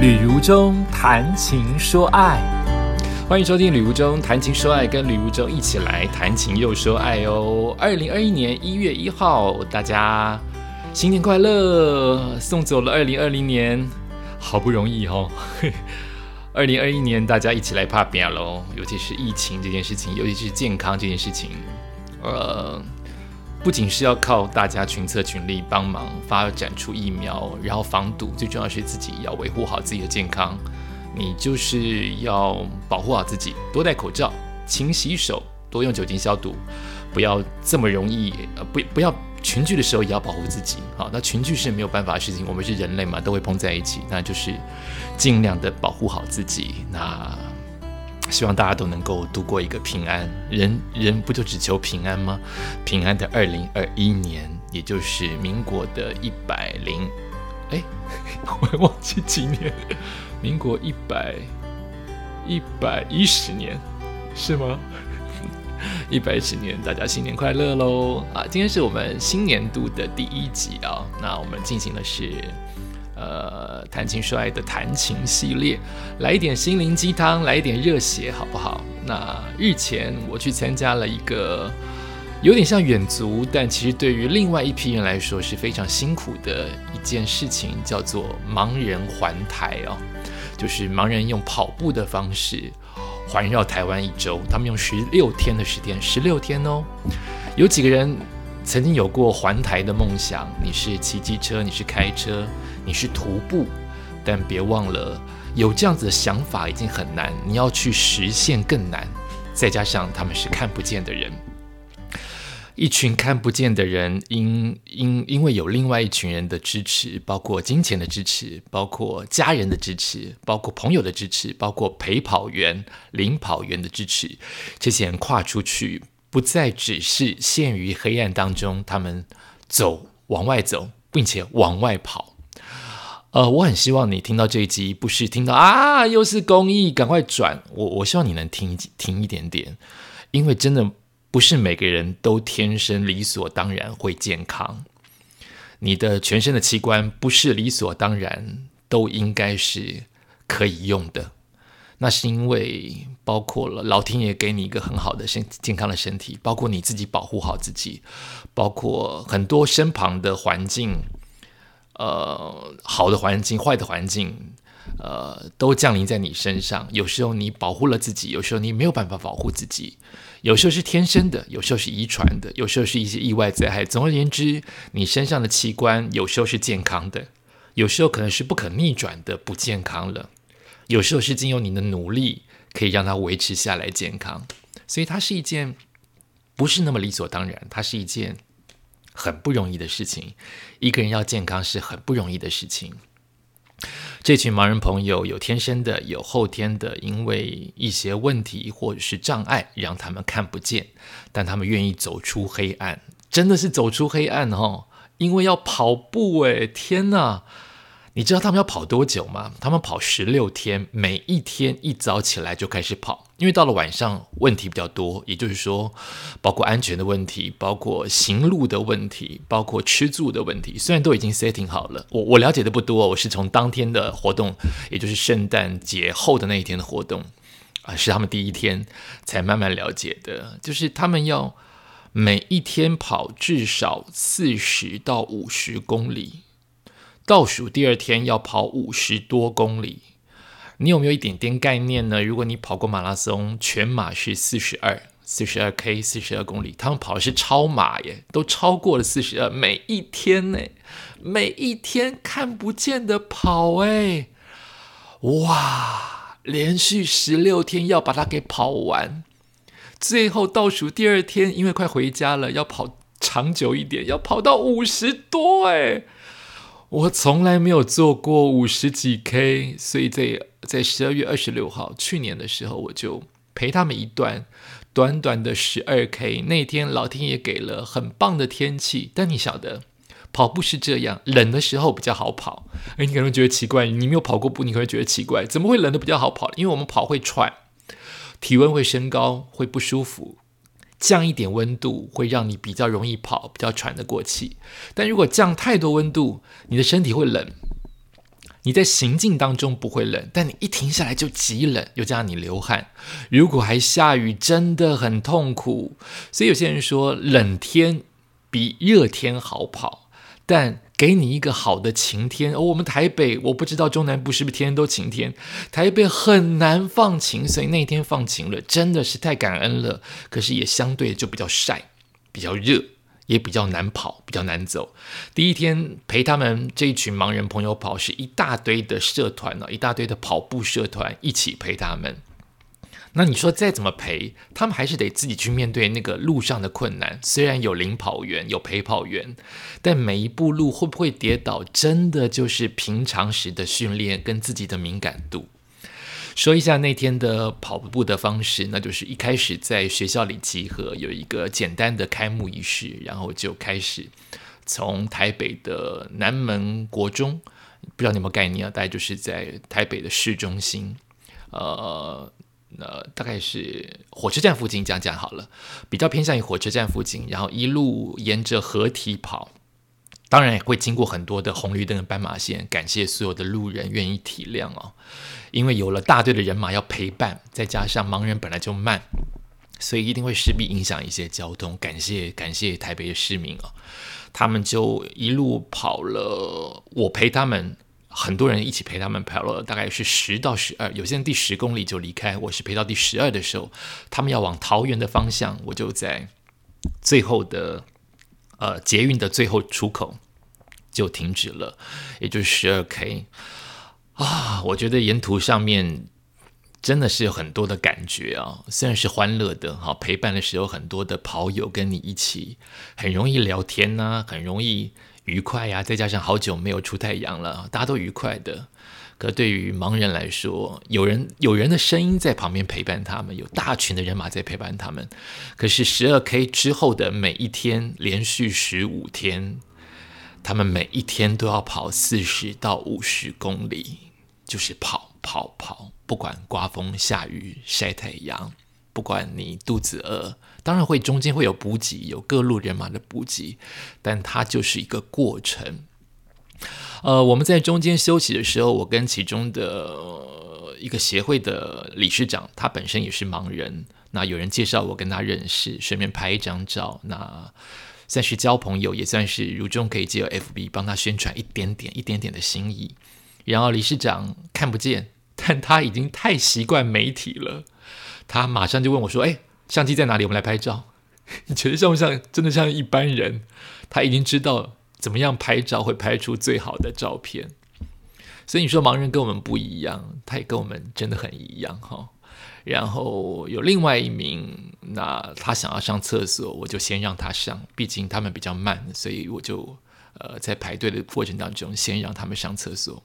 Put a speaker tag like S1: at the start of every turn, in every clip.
S1: 旅途中谈情说爱，
S2: 欢迎收听《旅途中谈情说爱》，跟旅途中一起来谈情又说爱哦。二零二一年一月一号，大家新年快乐！送走了二零二零年，好不容易哦。二零二一年，大家一起来怕病喽，尤其是疫情这件事情，尤其是健康这件事情，呃。不仅是要靠大家群策群力帮忙发展出疫苗，然后防堵，最重要是自己要维护好自己的健康。你就是要保护好自己，多戴口罩，勤洗手，多用酒精消毒，不要这么容易呃不不要群聚的时候也要保护自己。好，那群聚是没有办法的事情，我们是人类嘛，都会碰在一起，那就是尽量的保护好自己。那。希望大家都能够度过一个平安，人人不就只求平安吗？平安的二零二一年，也就是民国的一百零，哎，我忘记几年，民国一百一百一十年，是吗？一百一十年，大家新年快乐喽！啊，今天是我们新年度的第一集啊，那我们进行的是。呃，谈情说爱的谈情系列，来一点心灵鸡汤，来一点热血，好不好？那日前我去参加了一个有点像远足，但其实对于另外一批人来说是非常辛苦的一件事情，叫做盲人环台哦，就是盲人用跑步的方式环绕台湾一周，他们用十六天的时间，十六天哦，有几个人？曾经有过环台的梦想，你是骑机车，你是开车，你是徒步，但别忘了，有这样子的想法已经很难，你要去实现更难。再加上他们是看不见的人，一群看不见的人，因因因为有另外一群人的支持，包括金钱的支持，包括家人的支持，包括朋友的支持，包括陪跑员、领跑员的支持，这些人跨出去。不再只是陷于黑暗当中，他们走往外走，并且往外跑。呃，我很希望你听到这一集，不是听到啊，又是公益，赶快转。我我希望你能听听一点点，因为真的不是每个人都天生理所当然会健康，你的全身的器官不是理所当然都应该是可以用的。那是因为包括了老天爷给你一个很好的身健康的身体，包括你自己保护好自己，包括很多身旁的环境，呃，好的环境、坏的环境，呃，都降临在你身上。有时候你保护了自己，有时候你没有办法保护自己，有时候是天生的，有时候是遗传的，有时候是一些意外灾害。总而言之，你身上的器官有时候是健康的，有时候可能是不可逆转的不健康了。有时候是经由你的努力，可以让它维持下来健康，所以它是一件不是那么理所当然，它是一件很不容易的事情。一个人要健康是很不容易的事情。这群盲人朋友有天生的，有后天的，因为一些问题或者是障碍，让他们看不见，但他们愿意走出黑暗，真的是走出黑暗哦，因为要跑步诶，天哪！你知道他们要跑多久吗？他们跑十六天，每一天一早起来就开始跑，因为到了晚上问题比较多，也就是说，包括安全的问题，包括行路的问题，包括吃住的问题。虽然都已经 setting 好了，我我了解的不多，我是从当天的活动，也就是圣诞节后的那一天的活动啊，是他们第一天才慢慢了解的，就是他们要每一天跑至少四十到五十公里。倒数第二天要跑五十多公里，你有没有一点点概念呢？如果你跑过马拉松，全马是四十二，四十二 K，四十二公里，他们跑的是超马耶，都超过了四十二，每一天呢，每一天看不见的跑哎，哇，连续十六天要把它给跑完，最后倒数第二天，因为快回家了，要跑长久一点，要跑到五十多哎。我从来没有做过五十几 K，所以在在十二月二十六号去年的时候，我就陪他们一段短短的十二 K。那天老天爷给了很棒的天气，但你晓得跑步是这样，冷的时候比较好跑。哎，你可能觉得奇怪，你没有跑过步，你可能觉得奇怪，怎么会冷的比较好跑？因为我们跑会喘，体温会升高，会不舒服。降一点温度会让你比较容易跑，比较喘得过气。但如果降太多温度，你的身体会冷。你在行进当中不会冷，但你一停下来就极冷，又加上你流汗。如果还下雨，真的很痛苦。所以有些人说，冷天比热天好跑，但给你一个好的晴天。哦，我们台北，我不知道中南部是不是天天都晴天，台北很难放晴，所以那天放晴了，真的是太感恩了。可是也相对就比较晒，比较热。也比较难跑，比较难走。第一天陪他们这一群盲人朋友跑，是一大堆的社团呢，一大堆的跑步社团一起陪他们。那你说再怎么陪，他们还是得自己去面对那个路上的困难。虽然有领跑员，有陪跑员，但每一步路会不会跌倒，真的就是平常时的训练跟自己的敏感度。说一下那天的跑步的方式，那就是一开始在学校里集合，有一个简单的开幕仪式，然后就开始从台北的南门国中，不知道你有没有概念啊？大概就是在台北的市中心，呃，那大概是火车站附近，讲讲好了，比较偏向于火车站附近，然后一路沿着河堤跑。当然也会经过很多的红绿灯斑马线，感谢所有的路人愿意体谅哦。因为有了大队的人马要陪伴，再加上盲人本来就慢，所以一定会势必影响一些交通。感谢感谢台北的市民哦，他们就一路跑了，我陪他们，很多人一起陪他们跑了，大概是十到十二，有些人第十公里就离开，我是陪到第十二的时候，他们要往桃园的方向，我就在最后的。呃，捷运的最后出口就停止了，也就是十二 K 啊。我觉得沿途上面真的是有很多的感觉啊，虽然是欢乐的哈，陪伴的时候很多的跑友跟你一起，很容易聊天呐，很容易愉快呀。再加上好久没有出太阳了，大家都愉快的。可对于盲人来说，有人有人的声音在旁边陪伴他们，有大群的人马在陪伴他们。可是十二 K 之后的每一天，连续十五天，他们每一天都要跑四十到五十公里，就是跑跑跑，不管刮风下雨晒太阳，不管你肚子饿，当然会中间会有补给，有各路人马的补给，但它就是一个过程。呃，我们在中间休息的时候，我跟其中的一个协会的理事长，他本身也是盲人，那有人介绍我跟他认识，顺便拍一张照，那算是交朋友，也算是如中可以借 FB 帮他宣传一点点、一点点的心意。然后理事长看不见，但他已经太习惯媒体了，他马上就问我说：“哎，相机在哪里？我们来拍照。”你觉得像不像？真的像一般人？他已经知道。怎么样拍照会拍出最好的照片？所以你说盲人跟我们不一样，他也跟我们真的很一样哈。然后有另外一名，那他想要上厕所，我就先让他上，毕竟他们比较慢，所以我就呃在排队的过程当中先让他们上厕所。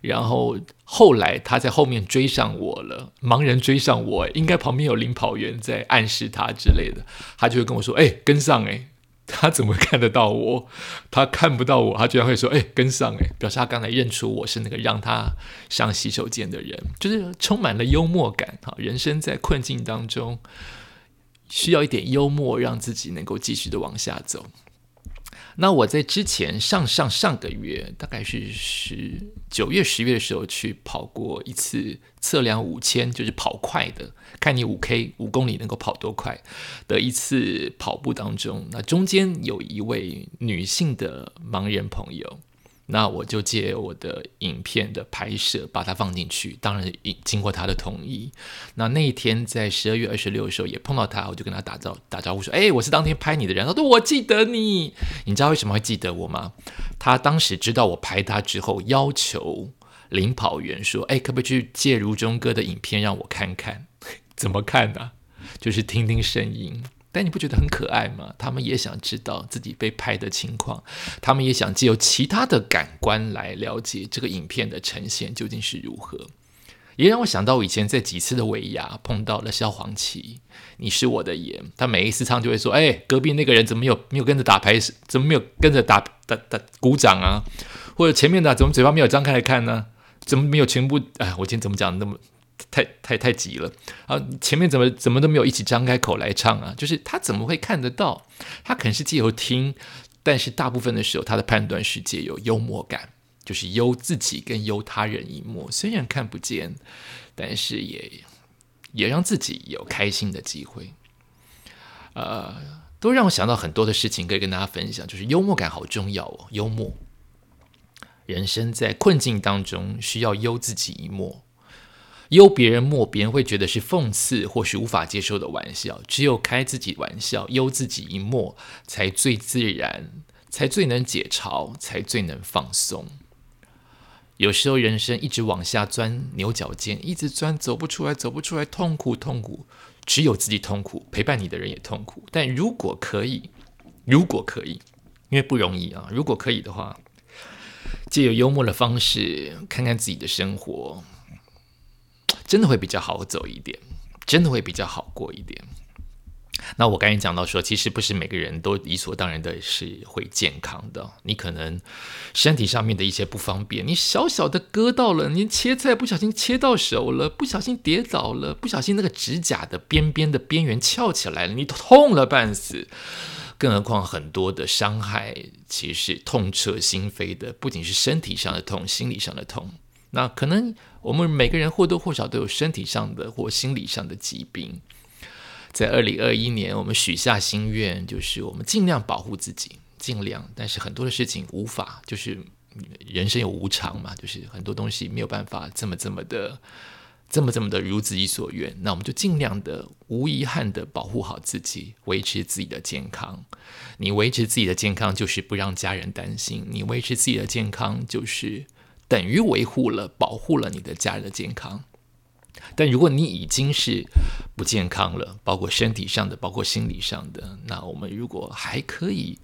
S2: 然后后来他在后面追上我了，盲人追上我，应该旁边有领跑员在暗示他之类的，他就会跟我说：“哎，跟上哎。”他怎么看得到我？他看不到我，他居然会说：“哎，跟上哎！”表示他刚才认出我是那个让他上洗手间的人，就是充满了幽默感。哈，人生在困境当中，需要一点幽默，让自己能够继续的往下走。那我在之前上上上个月，大概是十九月、十月的时候去跑过一次测量五千，就是跑快的，看你五 K 五公里能够跑多快的一次跑步当中，那中间有一位女性的盲人朋友。那我就借我的影片的拍摄把它放进去，当然经过他的同意。那那一天在十二月二十六的时候也碰到他，我就跟他打招打招呼说：“哎，我是当天拍你的人。”他说：“我记得你。”你知道为什么会记得我吗？他当时知道我拍他之后，要求领跑员说：“哎，可不可以去借如中哥的影片让我看看？怎么看呢？就是听听声音。”但你不觉得很可爱吗？他们也想知道自己被拍的情况，他们也想借由其他的感官来了解这个影片的呈现究竟是如何。也让我想到我以前在几次的尾牙碰到了萧煌奇，你是我的眼，他每一次唱就会说：“哎，隔壁那个人怎么没有没有跟着打拍？怎么没有跟着打打打鼓掌啊？或者前面的怎么嘴巴没有张开来看呢？怎么没有全部？哎，我今天怎么讲那么？”太太太急了啊！前面怎么怎么都没有一起张开口来唱啊？就是他怎么会看得到？他可能是借由听，但是大部分的时候他的判断是借由幽默感，就是忧自己跟忧他人一默。虽然看不见，但是也也让自己有开心的机会。呃，都让我想到很多的事情可以跟大家分享，就是幽默感好重要哦。幽默，人生在困境当中需要忧自己一默。忧别人默，别人会觉得是讽刺或是无法接受的玩笑。只有开自己玩笑，忧自己一默，才最自然，才最能解嘲，才最能放松。有时候人生一直往下钻牛角尖，一直钻走不出来，走不出来，痛苦痛苦，只有自己痛苦，陪伴你的人也痛苦。但如果可以，如果可以，因为不容易啊。如果可以的话，借由幽默的方式，看看自己的生活。真的会比较好走一点，真的会比较好过一点。那我刚才讲到说，其实不是每个人都理所当然的是会健康的。你可能身体上面的一些不方便，你小小的割到了，你切菜不小心切到手了，不小心跌倒了，不小心那个指甲的边边的边缘翘起来了，你痛了半死。更何况很多的伤害其实痛彻心扉的，不仅是身体上的痛，心理上的痛。那可能我们每个人或多或少都有身体上的或心理上的疾病。在二零二一年，我们许下心愿，就是我们尽量保护自己，尽量。但是很多的事情无法，就是人生有无常嘛，就是很多东西没有办法这么这么的，这么这么的如自己所愿。那我们就尽量的无遗憾的保护好自己，维持自己的健康。你维持自己的健康，就是不让家人担心；你维持自己的健康，就是。等于维护了、保护了你的家人的健康，但如果你已经是不健康了，包括身体上的、包括心理上的，那我们如果还可以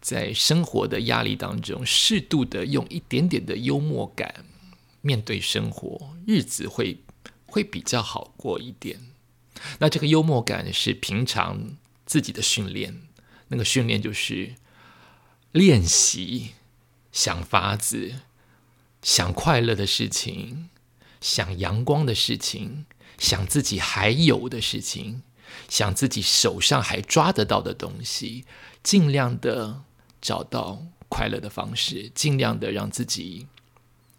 S2: 在生活的压力当中，适度的用一点点的幽默感面对生活，日子会会比较好过一点。那这个幽默感是平常自己的训练，那个训练就是练习想法子。想快乐的事情，想阳光的事情，想自己还有的事情，想自己手上还抓得到的东西，尽量的找到快乐的方式，尽量的让自己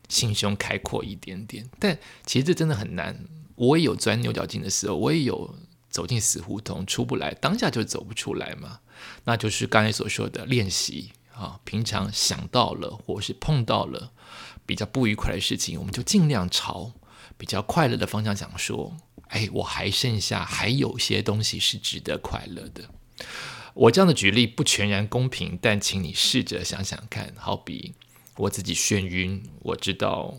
S2: 心胸开阔一点点。但其实这真的很难。我也有钻牛角尖的时候，我也有走进死胡同出不来，当下就走不出来嘛。那就是刚才所说的练习啊，平常想到了或是碰到了。比较不愉快的事情，我们就尽量朝比较快乐的方向讲说。哎，我还剩下还有些东西是值得快乐的。我这样的举例不全然公平，但请你试着想想看。好比我自己眩晕，我知道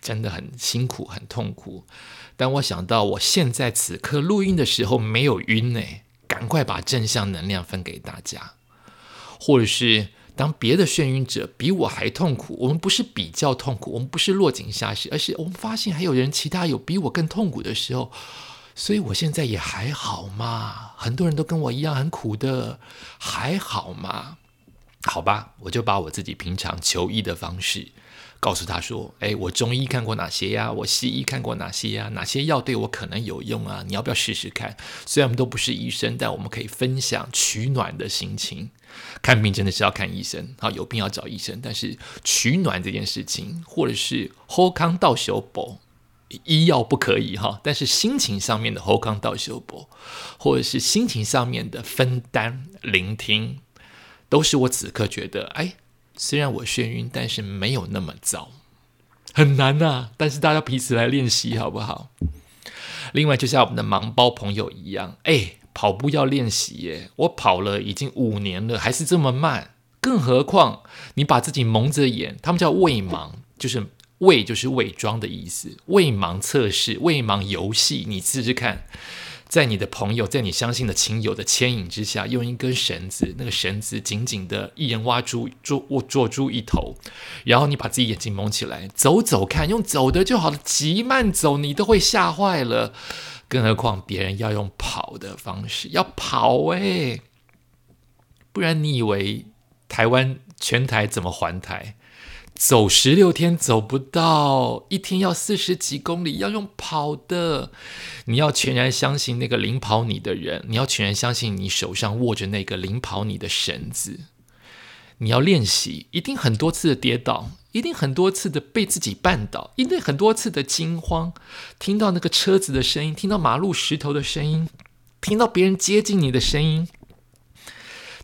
S2: 真的很辛苦、很痛苦，但我想到我现在此刻录音的时候没有晕呢，赶快把正向能量分给大家，或者是。当别的眩晕者比我还痛苦，我们不是比较痛苦，我们不是落井下石，而是我们发现还有人其他有比我更痛苦的时候，所以我现在也还好嘛。很多人都跟我一样很苦的，还好嘛？好吧，我就把我自己平常求医的方式。告诉他说：“哎，我中医看过哪些呀？我西医看过哪些呀？哪些药对我可能有用啊？你要不要试试看？虽然我们都不是医生，但我们可以分享取暖的心情。看病真的是要看医生，好有病要找医生。但是取暖这件事情，或者是后康到修博，医药不可以哈。但是心情上面的后康到修博，或者是心情上面的分担、聆听，都是我此刻觉得哎。”虽然我眩晕，但是没有那么糟，很难呐。但是大家彼此来练习好不好？另外，就像我们的盲包朋友一样，哎，跑步要练习耶。我跑了已经五年了，还是这么慢。更何况你把自己蒙着眼，他们叫未盲，就是未就是伪装的意思。未盲测试，未盲游戏，你试试看。在你的朋友，在你相信的亲友的牵引之下，用一根绳子，那个绳子紧紧的，一人挖住捉握捉住一头，然后你把自己眼睛蒙起来，走走看，用走的就好了，急慢走你都会吓坏了，更何况别人要用跑的方式，要跑诶，不然你以为台湾全台怎么还台？走十六天走不到，一天要四十几公里，要用跑的。你要全然相信那个领跑你的人，你要全然相信你手上握着那个领跑你的绳子。你要练习，一定很多次的跌倒，一定很多次的被自己绊倒，一定很多次的惊慌，听到那个车子的声音，听到马路石头的声音，听到别人接近你的声音。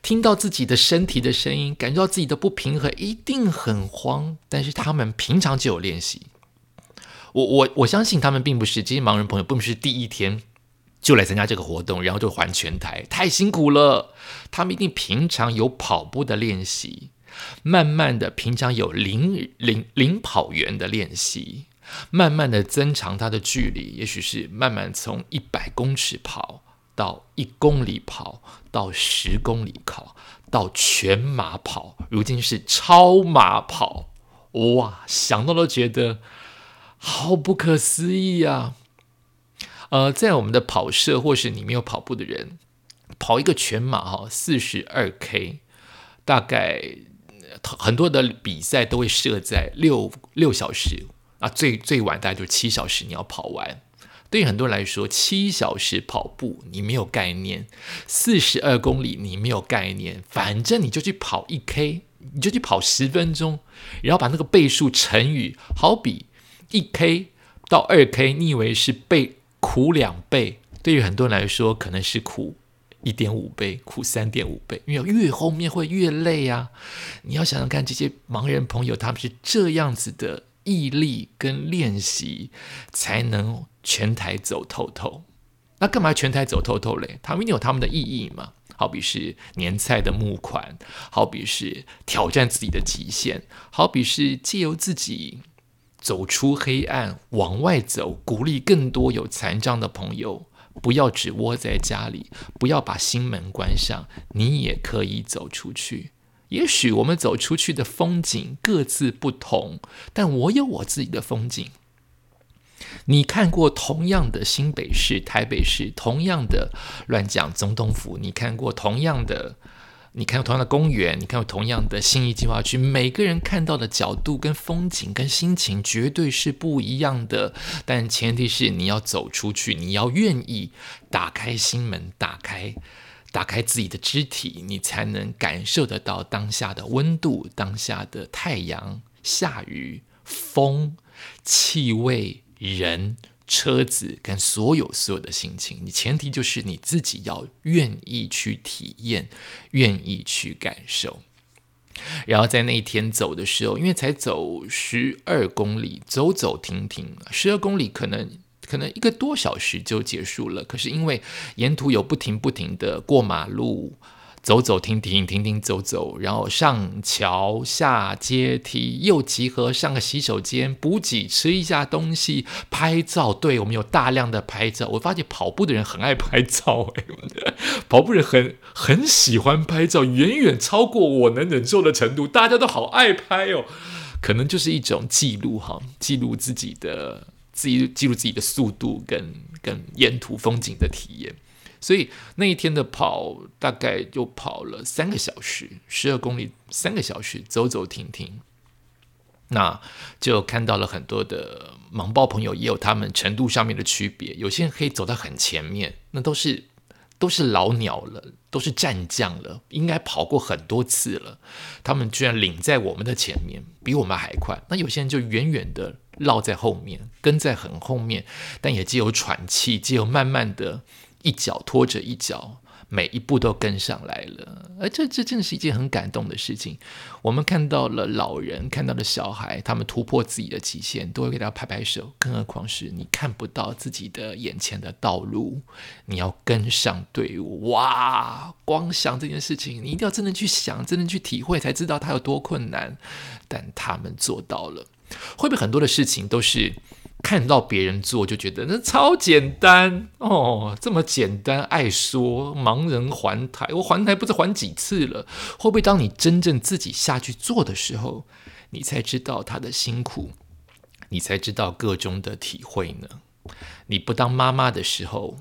S2: 听到自己的身体的声音，感觉到自己的不平衡，一定很慌。但是他们平常就有练习。我我我相信他们并不是这些盲人朋友，并不是第一天就来参加这个活动，然后就还全台，太辛苦了。他们一定平常有跑步的练习，慢慢的平常有领领领跑员的练习，慢慢的增长他的距离，也许是慢慢从一百公尺跑。到一公里跑，到十公里跑，到全马跑，如今是超马跑，哇！想到都觉得好不可思议啊！呃，在我们的跑社，或是你没有跑步的人，跑一个全马哈，四十二 K，大概很多的比赛都会设在六六小时啊，最最晚大概就是七小时，你要跑完。对于很多人来说，七小时跑步你没有概念，四十二公里你没有概念，反正你就去跑一 K，你就去跑十分钟，然后把那个倍数乘以，好比一 K 到二 K，你以为是倍苦两倍，对于很多人来说可能是苦一点五倍，苦三点五倍，因为越后面会越累啊！你要想想看，这些盲人朋友他们是这样子的。毅力跟练习才能全台走透透。那干嘛全台走透透嘞？他们有他们的意义嘛。好比是年菜的募款，好比是挑战自己的极限，好比是借由自己走出黑暗往外走，鼓励更多有残障的朋友不要只窝在家里，不要把心门关上，你也可以走出去。也许我们走出去的风景各自不同，但我有我自己的风景。你看过同样的新北市、台北市，同样的乱讲总统府，你看过同样的，你看过同样的公园，你看过同样的新义计划区，每个人看到的角度、跟风景、跟心情绝对是不一样的。但前提是你要走出去，你要愿意打开心门，打开。打开自己的肢体，你才能感受得到当下的温度、当下的太阳、下雨、风、气味、人、车子跟所有所有的心情。你前提就是你自己要愿意去体验，愿意去感受。然后在那一天走的时候，因为才走十二公里，走走停停，十二公里可能。可能一个多小时就结束了，可是因为沿途有不停不停的过马路，走走停停停停走走，然后上桥下阶梯，又集合上个洗手间补给，吃一下东西，拍照。对我们有大量的拍照，我发现跑步的人很爱拍照，哎，跑步人很很喜欢拍照，远远超过我能忍受的程度，大家都好爱拍哦，可能就是一种记录哈，记录自己的。自己记录自己的速度跟跟沿途风景的体验，所以那一天的跑大概就跑了三个小时，十二公里，三个小时走走停停，那就看到了很多的盲包朋友，也有他们程度上面的区别，有些人可以走到很前面，那都是都是老鸟了，都是战将了，应该跑过很多次了，他们居然领在我们的前面，比我们还快，那有些人就远远的。绕在后面，跟在很后面，但也只有喘气，只有慢慢的一脚拖着一脚，每一步都跟上来了。而这这真的是一件很感动的事情。我们看到了老人，看到了小孩，他们突破自己的极限，都会给他拍拍手。更何况是你看不到自己的眼前的道路，你要跟上队伍。哇！光想这件事情，你一定要真的去想，真的去体会，才知道它有多困难。但他们做到了。会不会很多的事情都是看到别人做就觉得那超简单哦，这么简单，爱说盲人还台，我还台不知还几次了。会不会当你真正自己下去做的时候，你才知道他的辛苦，你才知道个中的体会呢？你不当妈妈的时候，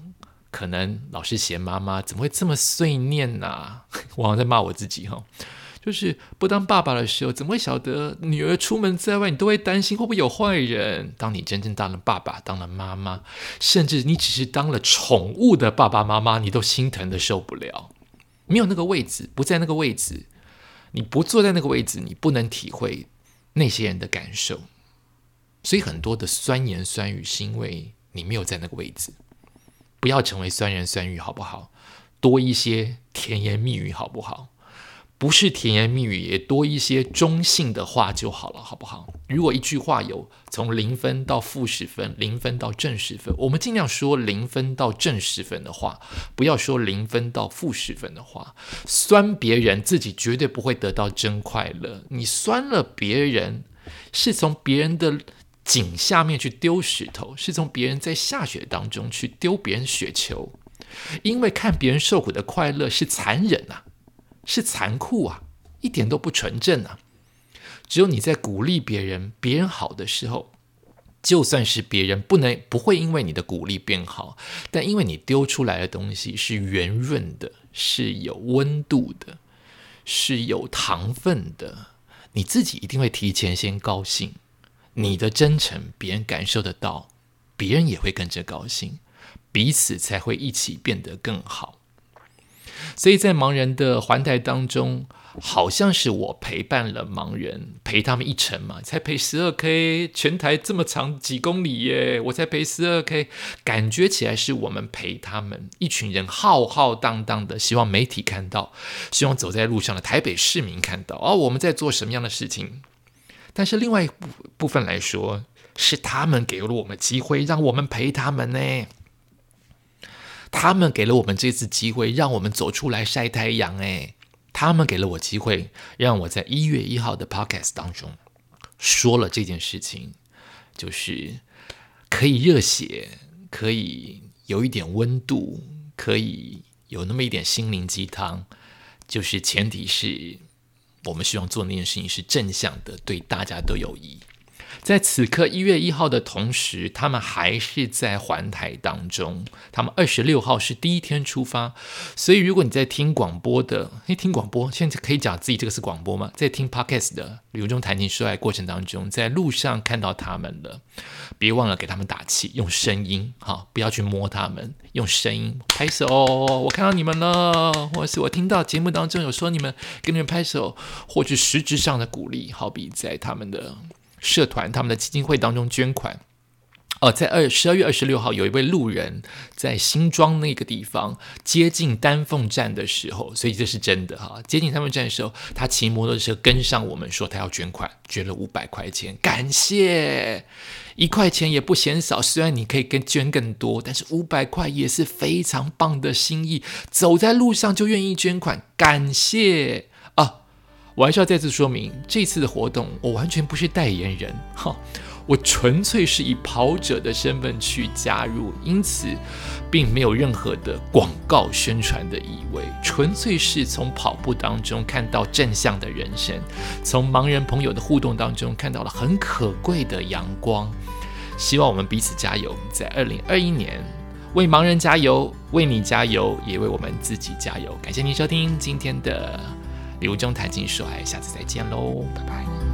S2: 可能老是嫌妈妈怎么会这么碎念呢？我好像在骂我自己哈。就是不当爸爸的时候，怎么会晓得女儿出门在外，你都会担心会不会有坏人？当你真正当了爸爸，当了妈妈，甚至你只是当了宠物的爸爸妈妈，你都心疼的受不了。没有那个位置，不在那个位置，你不坐在那个位置，你不能体会那些人的感受。所以很多的酸言酸语是因为你没有在那个位置。不要成为酸言酸语，好不好？多一些甜言蜜语，好不好？不是甜言蜜语，也多一些中性的话就好了，好不好？如果一句话有从零分到负十分，零分到正十分，我们尽量说零分到正十分的话，不要说零分到负十分的话。酸别人，自己绝对不会得到真快乐。你酸了别人，是从别人的井下面去丢石头，是从别人在下雪当中去丢别人雪球，因为看别人受苦的快乐是残忍啊。是残酷啊，一点都不纯正啊！只有你在鼓励别人，别人好的时候，就算是别人不能不会因为你的鼓励变好，但因为你丢出来的东西是圆润的，是有温度的，是有糖分的，你自己一定会提前先高兴。你的真诚，别人感受得到，别人也会跟着高兴，彼此才会一起变得更好。所以在盲人的环台当中，好像是我陪伴了盲人，陪他们一程嘛，才陪十二 K，全台这么长几公里耶，我才陪十二 K，感觉起来是我们陪他们一群人浩浩荡荡的，希望媒体看到，希望走在路上的台北市民看到，哦，我们在做什么样的事情？但是另外一部部分来说，是他们给了我们机会，让我们陪他们呢。他们给了我们这次机会，让我们走出来晒太阳。哎，他们给了我机会，让我在一月一号的 podcast 当中说了这件事情，就是可以热血，可以有一点温度，可以有那么一点心灵鸡汤。就是前提是我们希望做那件事情是正向的，对大家都有益。在此刻一月一号的同时，他们还是在环台当中。他们二十六号是第一天出发，所以如果你在听广播的，诶，听广播，现在可以讲自己这个是广播吗？在听 podcast 的旅游中谈情说爱过程当中，在路上看到他们了，别忘了给他们打气，用声音，哈，不要去摸他们，用声音拍手。我看到你们了，或是我听到节目当中有说你们给你们拍手，或是实质上的鼓励，好比在他们的。社团他们的基金会当中捐款，哦，在二十二月二十六号，有一位路人在新庄那个地方接近丹凤站的时候，所以这是真的哈。接近丹凤站的时候，他骑摩托车跟上我们，说他要捐款，捐了五百块钱，感谢一块钱也不嫌少。虽然你可以跟捐更多，但是五百块也是非常棒的心意。走在路上就愿意捐款，感谢。我还是要再次说明，这次的活动我完全不是代言人，哈，我纯粹是以跑者的身份去加入，因此并没有任何的广告宣传的意味，纯粹是从跑步当中看到正向的人生，从盲人朋友的互动当中看到了很可贵的阳光，希望我们彼此加油，在二零二一年为盲人加油，为你加油，也为我们自己加油。感谢您收听今天的。刘中谈情说爱，下次再见喽，拜拜。